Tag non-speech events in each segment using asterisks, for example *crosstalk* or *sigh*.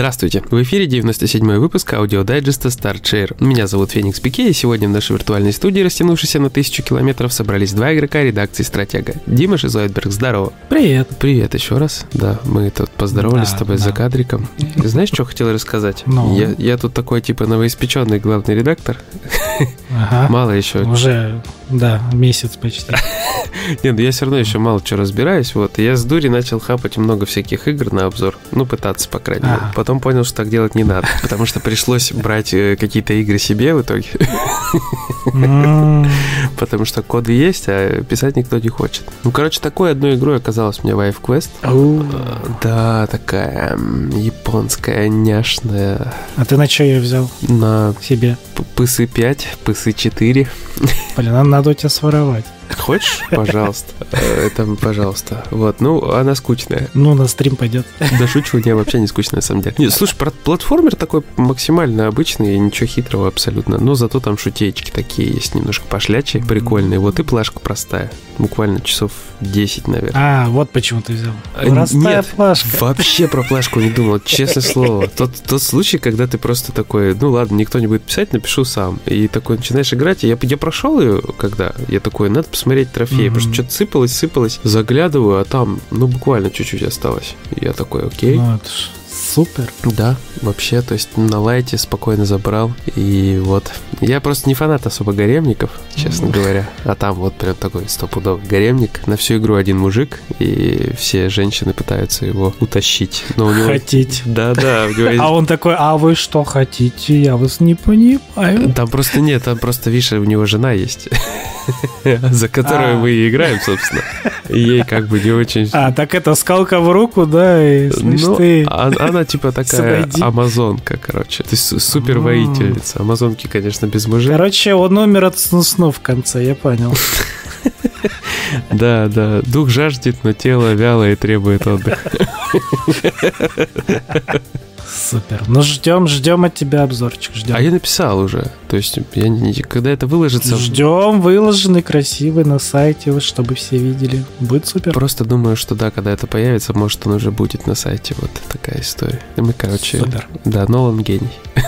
Здравствуйте! В эфире 97-й выпуск аудиодайджеста Start Share. Меня зовут Феникс Пике, и сегодня в нашей виртуальной студии, растянувшейся на тысячу километров, собрались два игрока редакции «Стратега». Дима Шизойдберг, здорово! Привет! Привет еще раз. Да, мы тут поздоровались да, с тобой да. за кадриком. Знаешь, что хотел рассказать? Ну. Я, я тут такой, типа, новоиспеченный главный редактор. Ага. Мало еще. Уже, да, месяц почти. *laughs* Нет, ну я все равно еще мало что разбираюсь. Вот, я с дури начал хапать много всяких игр на обзор. Ну, пытаться, по крайней мере. Потом понял, что так делать не надо, потому что пришлось брать э, какие-то игры себе в итоге. Потому что коды есть, а писать никто не хочет. Ну, короче, такой одной игрой оказалась мне Vive Quest. Да, такая японская, няшная. А ты на что ее взял? На себе. ПС 5, ПС 4. Блин, надо у тебя своровать. Хочешь? Пожалуйста. Это, пожалуйста. Вот, ну, она скучная. Ну, на стрим пойдет. Да шучу, не, вообще не скучная, на самом деле. Нет, слушай, платформер такой максимально обычный, ничего хитрого абсолютно. Но зато там шутеечки такие есть, немножко пошлячие, прикольные. Вот и плашка простая. Буквально часов 10, наверное. А, вот почему ты взял. А, простая Нет, флешка. вообще про флешку не думал, честное слово. Тот, тот случай, когда ты просто такой, ну ладно, никто не будет писать, напишу сам. И такой начинаешь играть. И я, я прошел ее, когда я такой, надо посмотреть трофеи, mm-hmm. потому что что-то сыпалось, сыпалось, заглядываю, а там, ну, буквально чуть-чуть осталось. Я такой, окей. Ну, это ж супер. Да, вообще, то есть на лайте спокойно забрал. И вот. Я просто не фанат особо гаремников, честно mm. говоря. А там вот прям такой стопудовый гаремник. На всю игру один мужик, и все женщины пытаются его утащить. Но у него... Хотеть. Да, да. *laughs* А он такой, а вы что хотите? Я вас не понимаю. Там просто нет, там просто, видишь, у него жена есть. *laughs* За которую а. мы и играем, собственно. Ей как бы не очень... А, так это скалка в руку, да, и слышь ну, ты... Она типа такая амазонка, короче. То есть супер воительница. Амазонки, конечно, без мужей. Короче, он умер от сну в конце, я понял. *laughs* Да, да. Дух жаждет, но тело вяло и требует отдыха. *laughs* Супер. Ну, ждем, ждем от тебя обзорчик. Ждем. А я написал уже. То есть, я не, когда это выложится... Ждем выложенный, красивый на сайте, вот, чтобы все видели. Будет супер. Просто думаю, что да, когда это появится, может, он уже будет на сайте. Вот такая история. И мы, короче... Супер. Да, Нолан гений. *laughs*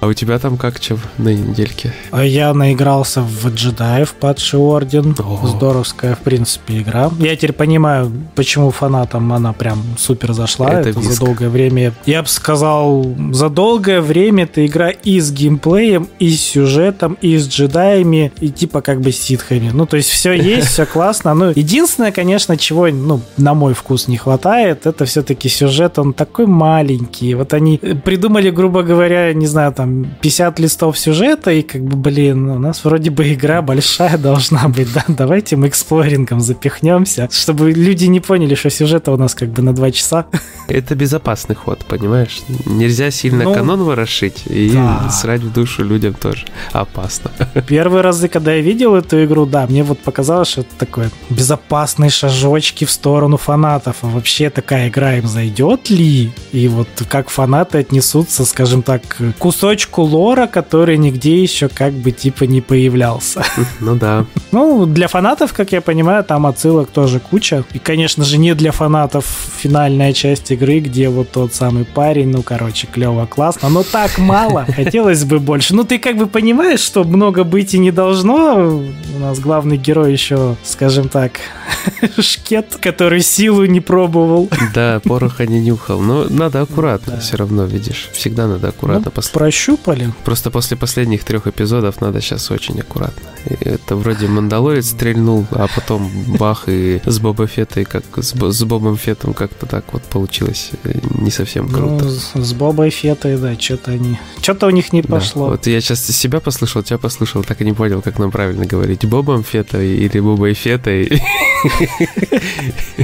А у тебя там как чем на недельке? А я наигрался в джедаев падший орден. О. Здоровская, в принципе, игра. Я теперь понимаю, почему фанатам она прям супер зашла. Это, Это за долгое время. Я бы сказал, за долгое время эта игра и с геймплеем, и с сюжетом, и с джедаями, и типа как бы ситхами. Ну, то есть все *laughs* есть, все классно. Ну, единственное, конечно, чего, ну, на мой вкус не хватает, это все-таки сюжет, он такой маленький. Вот они придумали, грубо говоря, не знаю, там 50 листов сюжета, и как бы, блин, у нас вроде бы игра большая должна быть, да, давайте мы эксплорингом запихнемся, чтобы люди не поняли, что сюжета у нас как бы на 2 часа. Это безопасный ход, понимаешь? Нельзя сильно ну, канон ворошить, и да. срать в душу людям тоже опасно. Первые разы, когда я видел эту игру, да, мне вот показалось, что это такое безопасные шажочки в сторону фанатов, а вообще такая игра им зайдет ли? И вот как фанаты отнесутся, скажем так, к кусочку лора, который нигде еще как бы типа не появлялся. Ну да. Ну, для фанатов, как я понимаю, там отсылок тоже куча. И, конечно же, не для фанатов финальная часть игры, где вот тот самый парень, ну, короче, клево, классно, но так мало, *laughs* хотелось бы больше. Ну, ты как бы понимаешь, что много быть и не должно. У нас главный герой еще, скажем так, *laughs* шкет, который силу не пробовал. Да, пороха не нюхал. Но надо аккуратно все равно, видишь. Всегда надо аккуратно ну, прощупали. Просто после последних трех эпизодов надо сейчас очень аккуратно. Это вроде Мандалорец стрельнул, а потом бах и с Боба Феттой, как с, с Бобом Фетом как-то так вот получилось э, не совсем ну, круто. Ну, с, с Бобой Фетой, да, что-то они... Что-то у них не пошло. Да. Вот я сейчас себя послушал, тебя послушал, так и не понял, как нам правильно говорить. Бобом Фетой или Бобой Фетой. *laughs*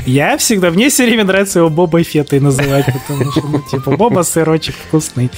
Я всегда, мне все время нравится его Бобой Фетой называть, потому что, ну, типа, Боба сырочек вкусный.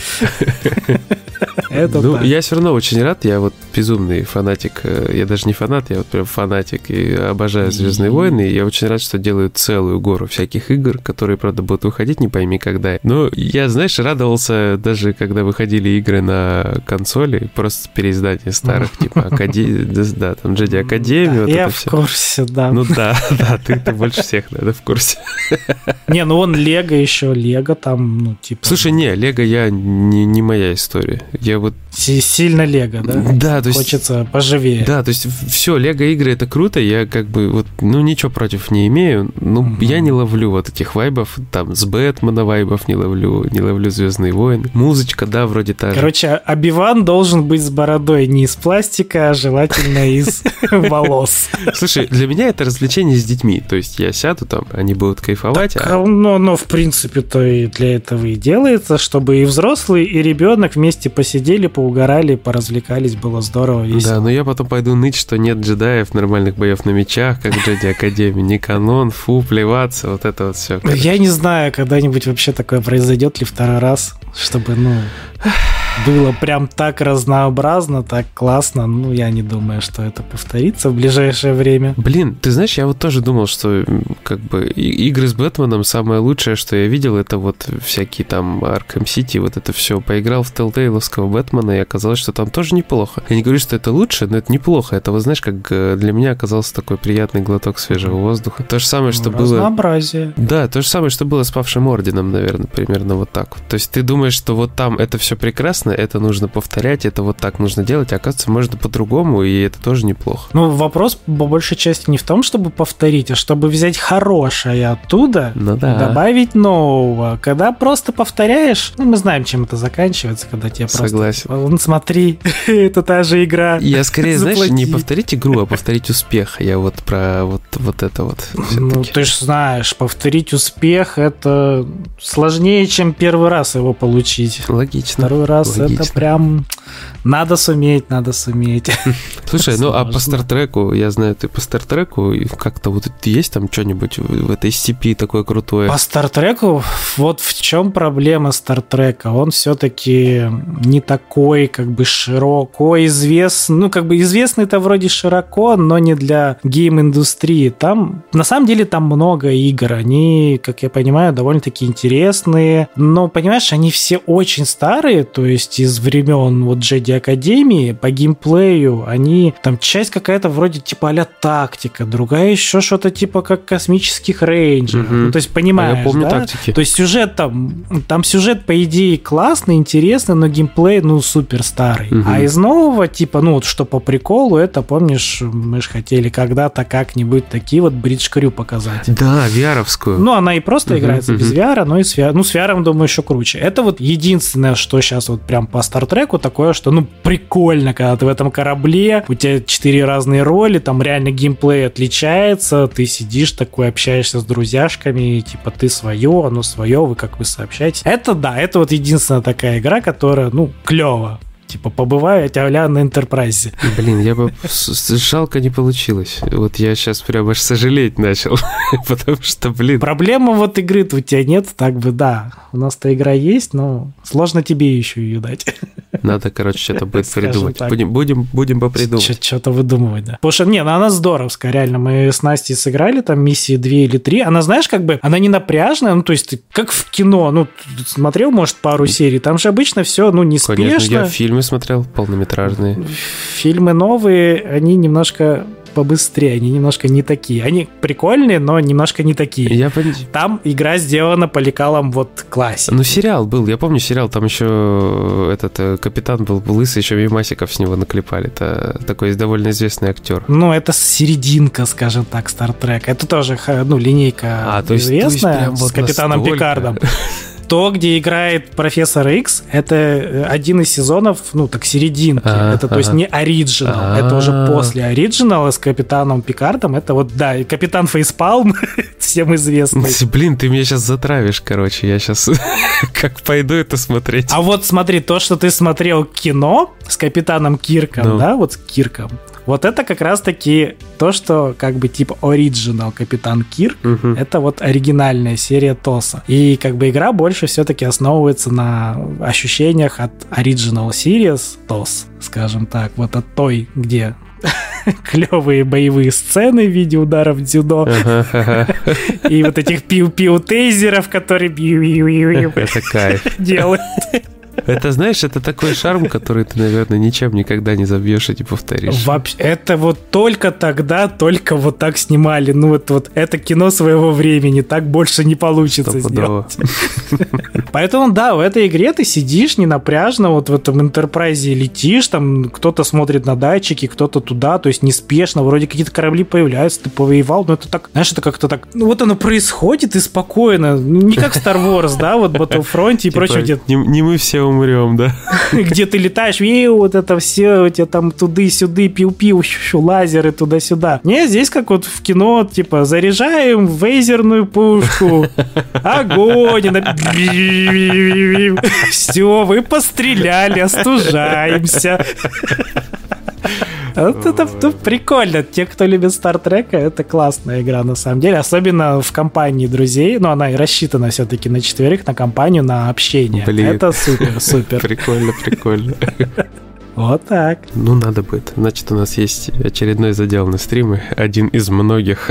Это ну, я все равно очень рад, я вот безумный фанатик, э, я даже не фанат, я вот прям фанатик и обожаю Звездные войны, и я очень рад, что делают целую гору всяких игр, которые, правда, будут выходить, не пойми когда. Но я, знаешь, радовался даже, когда выходили игры на консоли, просто переиздание старых, типа Академии, да, там Джеди Академию. Я в курсе, да. Ну да, *laughs* да, ты больше всех, наверное, в курсе. *laughs* Не, ну он Лего еще, Лего там, ну типа... Слушай, не, Лего я не моя история. Я вот... Сильно Лего, да? Да, то есть... Хочется поживее. Да, то есть все, Лего игры это круто, я как бы вот, ну ничего против не имею, ну mm-hmm. я не ловлю вот этих вайбов, там с Бэтмена вайбов не ловлю, не ловлю Звездные войны. Музычка, да, вроде та Короче, Обиван должен быть с бородой не из пластика, а желательно из *laughs* волос. Слушай, для меня это развлечение с детьми, то есть я сяду там, они будут кайфовать. Так, а... Ну, но в принципе-то и для этого и делается, чтобы и взрослый, и ребенок вместе посидели, поугорали, поразвлекались, было здорово, весело. Да, но я потом пойду ныть, что нет джедаев, нормальных боев на мечах, как в Джеди Академии, не канон, фу, плеваться, вот это вот все. Я не знаю, когда-нибудь вообще такое произойдет ли второй раз, чтобы, ну было прям так разнообразно, так классно. Ну, я не думаю, что это повторится в ближайшее время. Блин, ты знаешь, я вот тоже думал, что как бы игры с Бэтменом самое лучшее, что я видел, это вот всякие там Arkham City, вот это все. Поиграл в Telltale'овского Бэтмена, и оказалось, что там тоже неплохо. Я не говорю, что это лучше, но это неплохо. Это, вот знаешь, как э, для меня оказался такой приятный глоток свежего воздуха. То же самое, что ну, было... Разнообразие. Да, то же самое, что было с Павшим Орденом, наверное, примерно вот так. То есть ты думаешь, что вот там это все прекрасно, это нужно повторять, это вот так нужно делать, а оказывается, можно по-другому, и это тоже неплохо. Ну, вопрос по большей части не в том, чтобы повторить, а чтобы взять хорошее оттуда, ну, да. добавить нового. Когда просто повторяешь, ну, мы знаем, чем это заканчивается, когда тебе Согласен. просто... Ну, смотри, *laughs* это та же игра. Я скорее, знаешь, не повторить игру, а повторить успех. Я вот про вот, вот это вот. Ну, ты же знаешь, повторить успех это сложнее, чем первый раз его получить. Логично. Второй раз. Это прям надо суметь, надо суметь. *laughs* Слушай, ну а по Стартреку, я знаю, ты по Стартреку, как-то вот есть там что-нибудь в этой степи такое крутое? По Стартреку, вот в чем проблема Стартрека? Он все-таки не такой, как бы широко известный, ну как бы известный-то вроде широко, но не для гейм-индустрии. Там, на самом деле, там много игр, они, как я понимаю, довольно-таки интересные, но, понимаешь, они все очень старые, то есть из времен вот Джеди Академии по геймплею они там часть какая-то вроде типа а тактика, другая еще что-то типа как космических рейнджеров. Угу. Ну, то есть понимаешь, а я помню да? тактики. То есть сюжет там, там сюжет по идее классный, интересный, но геймплей ну супер старый. Угу. А из нового типа ну вот что по приколу это помнишь мы же хотели когда-то как-нибудь такие вот Бридж Крю показать. Да, VR-овскую. Ну она и просто угу, играется угу. без VR, но и с VR. Ну с VR думаю еще круче. Это вот единственное, что сейчас вот прям по Стартреку такое, что ну прикольно, когда ты в этом корабле, у тебя четыре разные роли, там реально геймплей отличается, ты сидишь такой, общаешься с друзьяшками, типа ты свое, оно свое, вы как вы сообщаетесь. Это да, это вот единственная такая игра, которая, ну, клево типа, побываю а на Энтерпрайзе. Блин, я бы... Жалко не получилось. Вот я сейчас прям аж сожалеть начал, *laughs* потому что, блин... Проблема вот игры у тебя нет, так бы, да. У нас-то игра есть, но сложно тебе еще ее дать. *laughs* Надо, короче, что-то будет придумать. Будем, будем, будем попридумывать. Что-то выдумывать, да. Потому что, не, ну она здоровская, реально. Мы с Настей сыграли там миссии 2 или 3. Она, знаешь, как бы, она не напряжная, ну, то есть, как в кино, ну, смотрел, может, пару серий, там же обычно все, ну, неспешно. Конечно, я фильмы смотрел, полнометражные. Фильмы новые, они немножко побыстрее, они немножко не такие. Они прикольные, но немножко не такие. Я пон... Там игра сделана по лекалам вот классе. Ну, сериал был, я помню сериал, там еще этот э, капитан был лысый, еще мимасиков с него наклепали. Это такой довольно известный актер. Ну, это серединка, скажем так, Star Это тоже, ну, линейка а, то есть, известная то есть с вот капитаном настолько... Пикардом. *laughs* то, где играет профессор X, это э, один из сезонов, ну, так, серединки. А, это, то есть, не оригинал. А, это уже после оригинала с капитаном Пикардом. Это вот, да, капитан Фейспалм, *laughs* всем известный. Блин, ты меня сейчас затравишь, короче. Я сейчас *laughs* как пойду это смотреть. А вот смотри, то, что ты смотрел кино, с капитаном Кирком, ну. да, вот с Кирком. Вот это как раз-таки то, что как бы типа оригинал Капитан Кирк, угу. это вот оригинальная серия ТОСа. И как бы игра больше все-таки основывается на ощущениях от Original Series TOS, скажем так, вот от той, где *laughs* клевые боевые сцены в виде ударов дзюдо. И вот этих пиу-пиу-тейзеров, которые *laughs* Это кайф. делают. Это, знаешь, это такой шарм, который ты, наверное, ничем никогда не забьешь и не повторишь. Вообще, это вот только тогда, только вот так снимали. Ну, вот, вот это кино своего времени, так больше не получится Стопудово. сделать. Поэтому, да, в этой игре ты сидишь не напряжно, вот в этом интерпрайзе летишь, там кто-то смотрит на датчики, кто-то туда, то есть неспешно, вроде какие-то корабли появляются, ты повоевал, но это так, знаешь, это как-то так, ну вот оно происходит и спокойно, не как Star Wars, да, вот Battlefront и типа, прочее. Не мы все умрем, да. *laughs* Где ты летаешь, и вот это все, у тебя там туды-сюды, пиу-пиу, лазеры туда-сюда. Не, здесь как вот в кино, типа, заряжаем вейзерную пушку, *laughs* огонь, *laughs* все, вы постреляли, остужаемся. Вот это, это прикольно. Те, кто любит Стартрека, это классная игра на самом деле. Особенно в компании друзей. Но она и рассчитана все-таки на четверых, на компанию, на общение. Блин. Это супер, супер. *laughs* Прикольно, прикольно. *laughs* Вот так. Ну, надо будет. Значит, у нас есть очередной задел на стримы. Один из многих.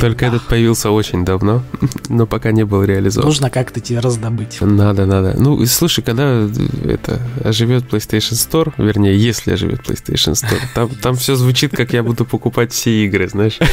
Только этот появился очень давно, но пока не был реализован. Нужно как-то тебе раздобыть. Надо, надо. Ну, слушай, когда это оживет PlayStation Store, вернее, если оживет PlayStation Store, там, там все звучит, как я буду покупать все игры, знаешь. *laughs*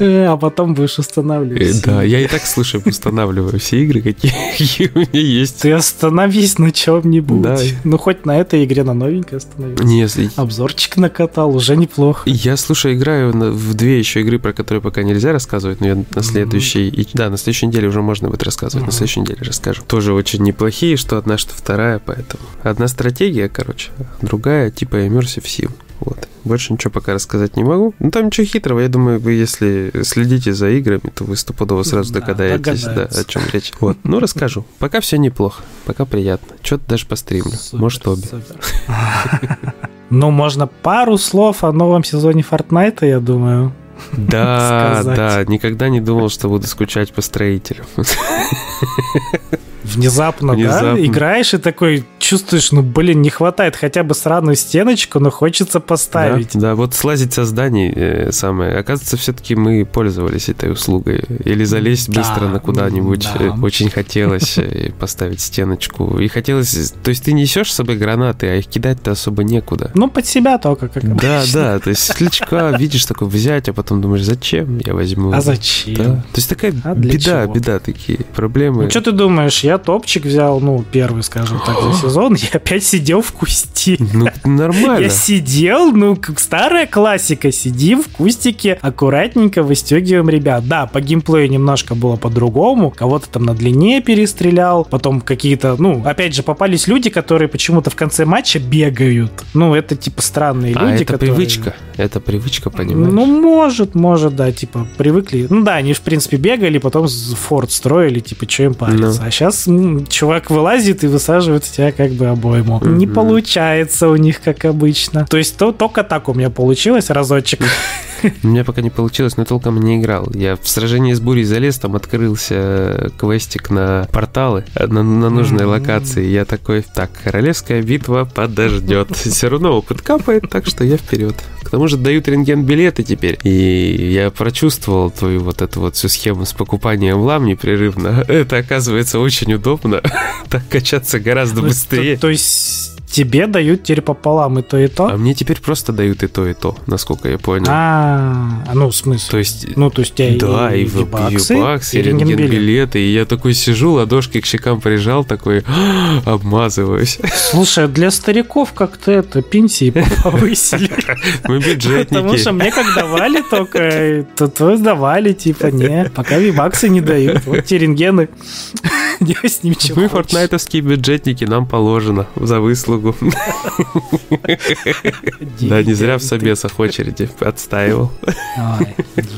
А потом будешь устанавливать. Э, да, я и так, слушай, устанавливаю все игры, какие *laughs* у меня есть. Ты остановись на чем-нибудь. Да, ну, хоть на этой игре на новенькой остановился. Нет. Обзорчик накатал, уже неплохо. Я, слушай, играю в две еще игры, про которые пока нельзя рассказывать, но я на следующей... Mm-hmm. Да, на следующей неделе уже можно будет рассказывать, mm-hmm. на следующей неделе расскажу. Тоже очень неплохие, что одна, что вторая, поэтому... Одна стратегия, короче, другая типа Immersive Sim. Вот. Больше ничего пока рассказать не могу. Ну, там ничего хитрого. Я думаю, вы, если следите за играми, то вы стопудово сразу да, догадаетесь, да, о чем речь. Вот. Ну, расскажу. Пока все неплохо. Пока приятно. Что-то даже постримлю. Супер, Может, обе. *laughs* Ну, можно пару слов о новом сезоне Fortnite, я думаю. Да, да, никогда не думал, что буду скучать по строителю. Внезапно, Внезапно, да? Играешь и такой чувствуешь, ну, блин, не хватает хотя бы сраную стеночку, но хочется поставить. Да, да вот слазить со зданий э, самое. Оказывается, все-таки мы пользовались этой услугой. Или залезть да, быстро на куда-нибудь. Да. Э, очень хотелось э, *laughs* поставить стеночку. И хотелось... То есть ты несешь с собой гранаты, а их кидать-то особо некуда. Ну, под себя только, как Да, да. То есть светлячка *laughs* видишь такой взять, а потом думаешь, зачем я возьму? А зачем? Да. То есть такая а беда, чего? беда такие проблемы. Ну, что ты думаешь? Я топчик взял, ну, первый, скажем так, за *gasps* сезон, я опять сидел в кусти. Ну, *laughs* нормально. Я сидел, ну, как старая классика, сидим в кустике, аккуратненько выстегиваем ребят. Да, по геймплею немножко было по-другому, кого-то там на длине перестрелял, потом какие-то, ну, опять же, попались люди, которые почему-то в конце матча бегают. Ну, это типа странные а люди, это которые... привычка, это привычка, понимаешь? Ну, может, может, да, типа, привыкли. Ну да, они, в принципе, бегали, потом форт строили, типа, что им париться. Ну. А сейчас чувак вылазит и высаживает тебя как бы обойму. Mm-hmm. Не получается у них, как обычно. То есть то, только так у меня получилось разочек. *laughs* У меня пока не получилось, но толком не играл. Я в сражении с бурей залез, там открылся квестик на порталы на, на нужной локации. Я такой, так, королевская битва подождет. *laughs* Все равно опыт капает, так что я вперед. К тому же дают рентген-билеты теперь. И я прочувствовал твою вот эту вот всю схему с покупанием лам непрерывно. *laughs* Это оказывается очень удобно. *laughs* Так качаться гораздо быстрее. То, то есть тебе дают теперь пополам и то, и то? А мне теперь просто дают и то, и то, насколько я понял. А, ну, в смысле? То есть... Ну, то есть у Да, и, и вебаксы, и рентген-билеты, и я такой сижу, ладошки к щекам прижал, такой *gasps* обмазываюсь. Слушай, для стариков как-то это пенсии *laughs* повысили. *laughs* Мы бюджетники. Потому что мне как давали только, то то давали, типа, *laughs* не, пока вебаксы не дают. Вот те рентгены. Мы фортнайтовские бюджетники, нам положено за выслугу. Да, не зря в собесах очереди отстаивал.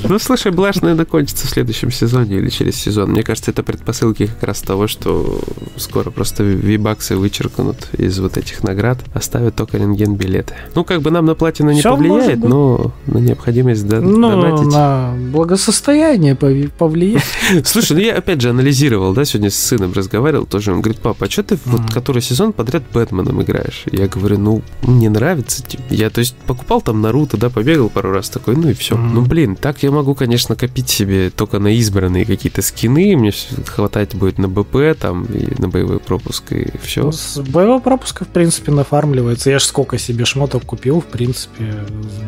Ну, слушай, Блаш, наверное, кончится в следующем сезоне или через сезон. Мне кажется, это предпосылки как раз того, что скоро просто вибаксы вычеркнут из вот этих наград, оставят только рентген-билеты. Ну, как бы нам на платину не повлияет, но на необходимость ну, на благосостояние повлияет. *laughs* Слушай, ну я опять же анализировал, да, сегодня с сыном разговаривал, тоже он говорит, папа, а что ты вот который сезон подряд Бэтменом играешь? Я говорю, ну, мне нравится. Я, то есть, покупал там Наруто, да, побегал пару раз такой, ну и все. Ну, блин, так я могу, конечно, копить себе только на избранные какие-то скины, мне хватать будет на БП, там, и на боевой пропуск, и все. Ну, с боевого пропуска, в принципе, нафармливается. Я ж сколько себе шмоток купил, в принципе,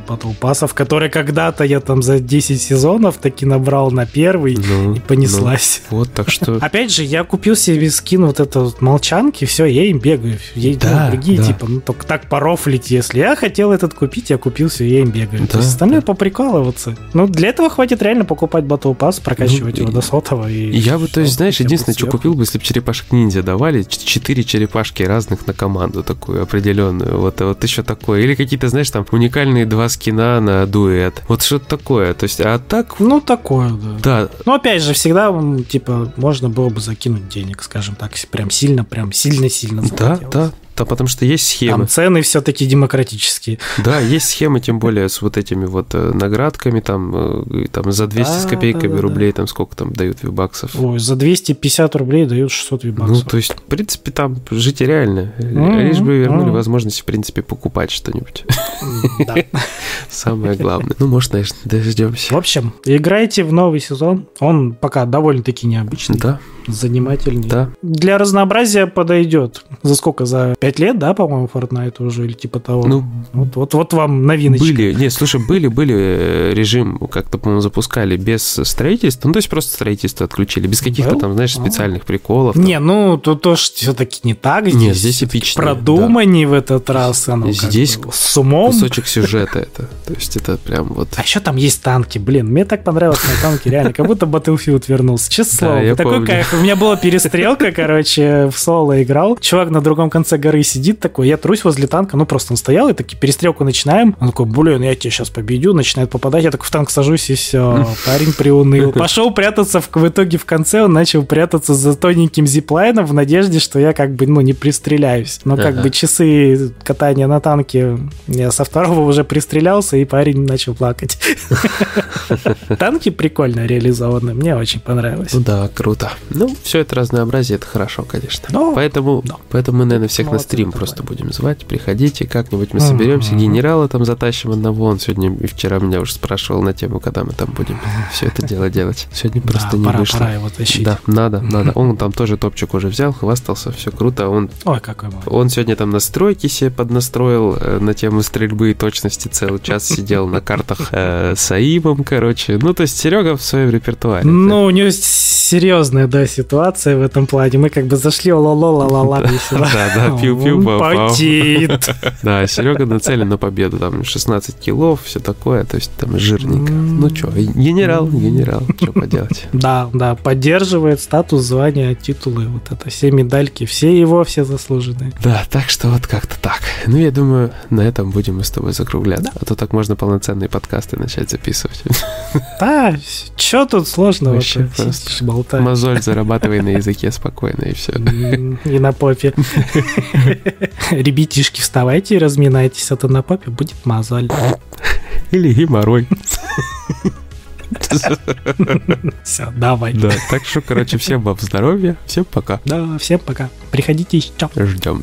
батл пассов, которые когда-то я там за 10 сезонов таки набрал на первый ну, и понеслась. Ну, вот, так что... *laughs* Опять же, я купил себе скин вот это вот молчанки, все, я им бегаю. Я, да, ну, другие, да. типа, ну, только так порофлить, если я хотел этот купить, я купил все, я им бегаю. Да, То есть остальное да. поприкалываться. Ну, для этого хватит реально покупать Battle Pass, прокачивать ну, его до сотого. И я бы, то есть, знаешь, единственное, что купил бы, если бы черепашек ниндзя давали, четыре черепашки разных на команду такую определенную. Вот, вот еще такое. Или какие-то, знаешь, там уникальные два скина на дуэт. Вот что-то такое. То есть, а так... Ну, такое, да. Да. Но опять же, всегда, типа, можно было бы закинуть денег, скажем так, прям сильно, прям сильно-сильно Да, да, да, потому что есть схемы. Там цены все-таки демократические. Да, есть схемы, тем более с вот этими вот э, наградками, там, э, там за 200 да, с копейками да, да, рублей, там сколько там дают вибаксов. Ой, за 250 рублей дают 600 вибаксов. Ну, то есть, в принципе, там жить реально. Mm-hmm, Лишь бы вернули mm-hmm. возможность, в принципе, покупать что-нибудь. Да. *laughs* Самое главное. Ну, может, конечно, дождемся. В общем, играйте в новый сезон. Он пока довольно-таки необычный. Да. Занимательный. Да. Для разнообразия подойдет. За сколько? За 5 лет, да, по-моему, Fortnite уже или типа того. Ну, вот, вот, вот вам новиночка. Были, не, слушай, были, были э, режим, как-то, по-моему, запускали без строительства, ну, то есть просто строительство отключили, без каких-то там, знаешь, специальных приколов. Не, ну, тут тоже все-таки не так. Здесь, Нет, здесь эпично. Продуманнее да. в этот раз. Оно здесь с умом. Кусочек сюжета это. То есть это прям вот... А еще там есть танки, блин, мне так понравилось на танке, реально, как будто Battlefield вернулся, честно слово. Такой кайф. У меня была перестрелка, короче, в соло играл. Чувак на другом конце горы сидит такой, я трусь возле танка, ну просто он стоял, и таки перестрелку начинаем. Он такой, блин, я тебя сейчас победю, начинает попадать, я так в танк сажусь, и все, *laughs* парень приуныл. Пошел прятаться, в, в итоге в конце он начал прятаться за тоненьким зиплайном в надежде, что я как бы, ну, не пристреляюсь. Но как бы часы катания на танке, я со второго уже пристрелялся, и парень начал плакать. *laughs* Танки прикольно реализованы, мне очень понравилось. Ну да, круто. Ну, все это разнообразие, это хорошо, конечно. Поэтому, поэтому мы, наверное, всех на стрим просто будем звать. Приходите как-нибудь, мы соберемся. Генерала там затащим одного. Он сегодня и вчера меня уже спрашивал на тему, когда мы там будем все это дело делать. Сегодня просто не вышло. Пора его тащить. Да, надо, надо. Он там тоже топчик уже взял, хвастался, все круто. Он, Ой, какой Он сегодня там настройки себе поднастроил э, на тему стрельбы и точности. Целый час сидел на картах э, с АИМом, короче. Ну, то есть Серега в своем репертуаре. Ну, у него серьезная, да, ситуация в этом плане. Мы как бы зашли, ла-ла-ла-ла-ла, Да, да, пиу-пиу, Потит. *laughs* Да, Серега нацелен на победу. Там 16 килов, все такое, то есть там жирненько. Ну что, генерал, генерал, что поделать. *laughs* Да, да, поддерживает статус, звания, титулы, вот это, все медальки, все его, все заслуженные. Да, так что вот как-то так. Ну, я думаю, на этом будем мы с тобой закругляться. А то так можно полноценные подкасты начать записывать. *laughs* Да, что тут сложного? Вообще просто мозоль зарабатывай на языке спокойно, и все. И на попе. *laughs* Ребятишки, вставайте и разминайтесь, а то на попе будет мозоль. Или геморрой. *laughs* Все, давай. Да, так что, короче, всем вам здоровья, всем пока. Да, всем пока. Приходите еще. Ждем.